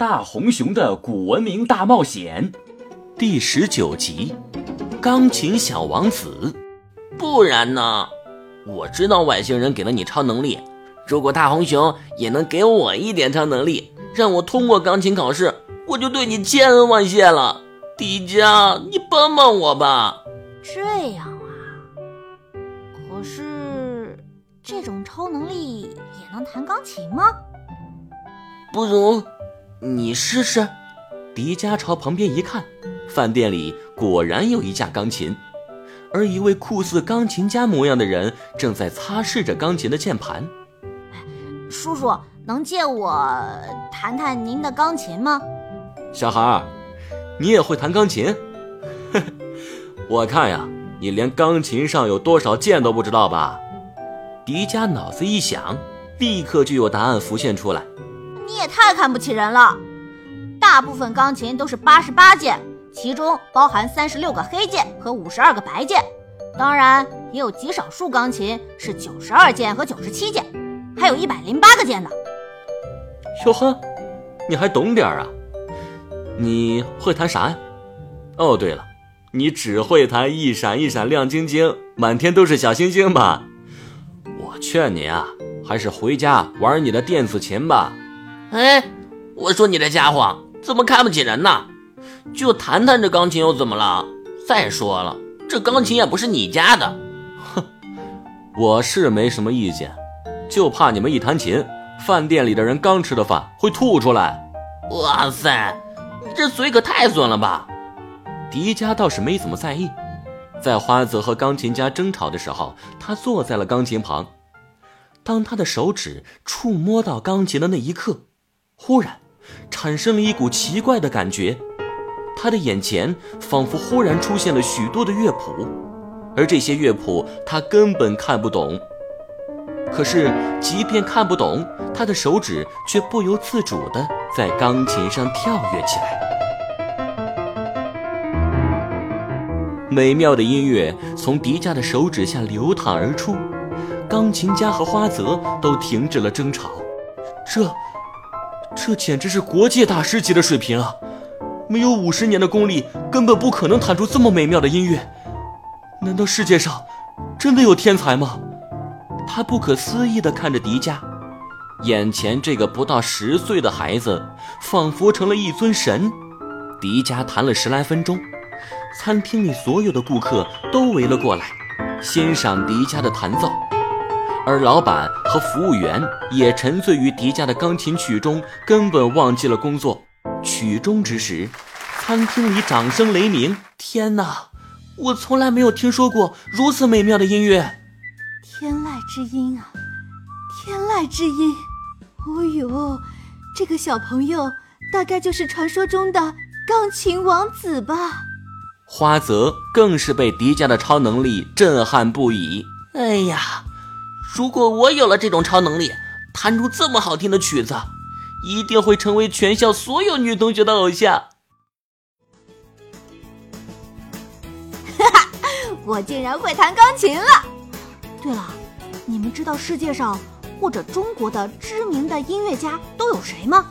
大红熊的古文明大冒险第十九集：钢琴小王子。不然呢？我知道外星人给了你超能力，如果大红熊也能给我一点超能力，让我通过钢琴考试，我就对你千恩万谢了。迪迦，你帮帮我吧！这样啊？可是这种超能力也能弹钢琴吗？不如。你试试。迪迦朝旁边一看，饭店里果然有一架钢琴，而一位酷似钢琴家模样的人正在擦拭着钢琴的键盘。叔叔，能借我弹弹您的钢琴吗？小孩儿，你也会弹钢琴？我看呀，你连钢琴上有多少键都不知道吧？迪迦脑子一想，立刻就有答案浮现出来。你也太看不起人了！大部分钢琴都是八十八键，其中包含三十六个黑键和五十二个白键。当然，也有极少数钢琴是九十二键和九十七键，还有一百零八个键呢。哟呵，你还懂点啊？你会弹啥呀？哦，对了，你只会弹一闪一闪亮晶晶，满天都是小星星吧？我劝你啊，还是回家玩你的电子琴吧。哎，我说你这家伙怎么看不起人呢？就弹弹这钢琴又怎么了？再说了，这钢琴也不是你家的。哼，我是没什么意见，就怕你们一弹琴，饭店里的人刚吃的饭会吐出来。哇塞，你这嘴可太损了吧！迪迦倒是没怎么在意，在花泽和钢琴家争吵的时候，他坐在了钢琴旁。当他的手指触摸到钢琴的那一刻，忽然，产生了一股奇怪的感觉，他的眼前仿佛忽然出现了许多的乐谱，而这些乐谱他根本看不懂。可是，即便看不懂，他的手指却不由自主地在钢琴上跳跃起来。美妙的音乐从迪迦的手指下流淌而出，钢琴家和花泽都停止了争吵。这。这简直是国界大师级的水平啊！没有五十年的功力，根本不可能弹出这么美妙的音乐。难道世界上真的有天才吗？他不可思议地看着迪迦，眼前这个不到十岁的孩子，仿佛成了一尊神。迪迦弹了十来分钟，餐厅里所有的顾客都围了过来，欣赏迪迦的弹奏。而老板和服务员也沉醉于迪迦的钢琴曲中，根本忘记了工作。曲终之时，餐厅里掌声雷鸣。天哪，我从来没有听说过如此美妙的音乐！天籁之音啊，天籁之音！哦呦，这个小朋友大概就是传说中的钢琴王子吧？花泽更是被迪迦的超能力震撼不已。哎呀！如果我有了这种超能力，弹出这么好听的曲子，一定会成为全校所有女同学的偶像。哈哈，我竟然会弹钢琴了！对了，你们知道世界上或者中国的知名的音乐家都有谁吗？